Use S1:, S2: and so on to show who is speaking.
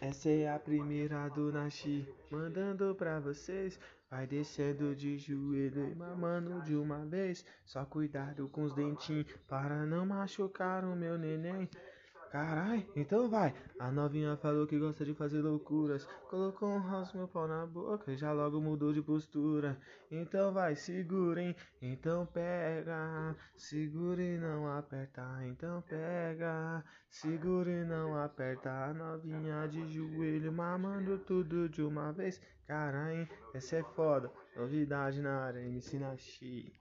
S1: Essa é a primeira do Nashi, mandando pra vocês. Vai descendo de joelho e mamando de uma vez. Só cuidado com os dentinhos para não machucar o meu neném. Carai, então vai. A novinha falou que gosta de fazer loucuras. Colocou um rosto meu pau na boca e já logo mudou de postura. Então vai, segurem, então pega. Segure e não aperta, então pega. Segure e não aperta. A novinha de joelho mamando tudo de uma vez. Carai, essa é foda. Novidade na área, MC Nashi.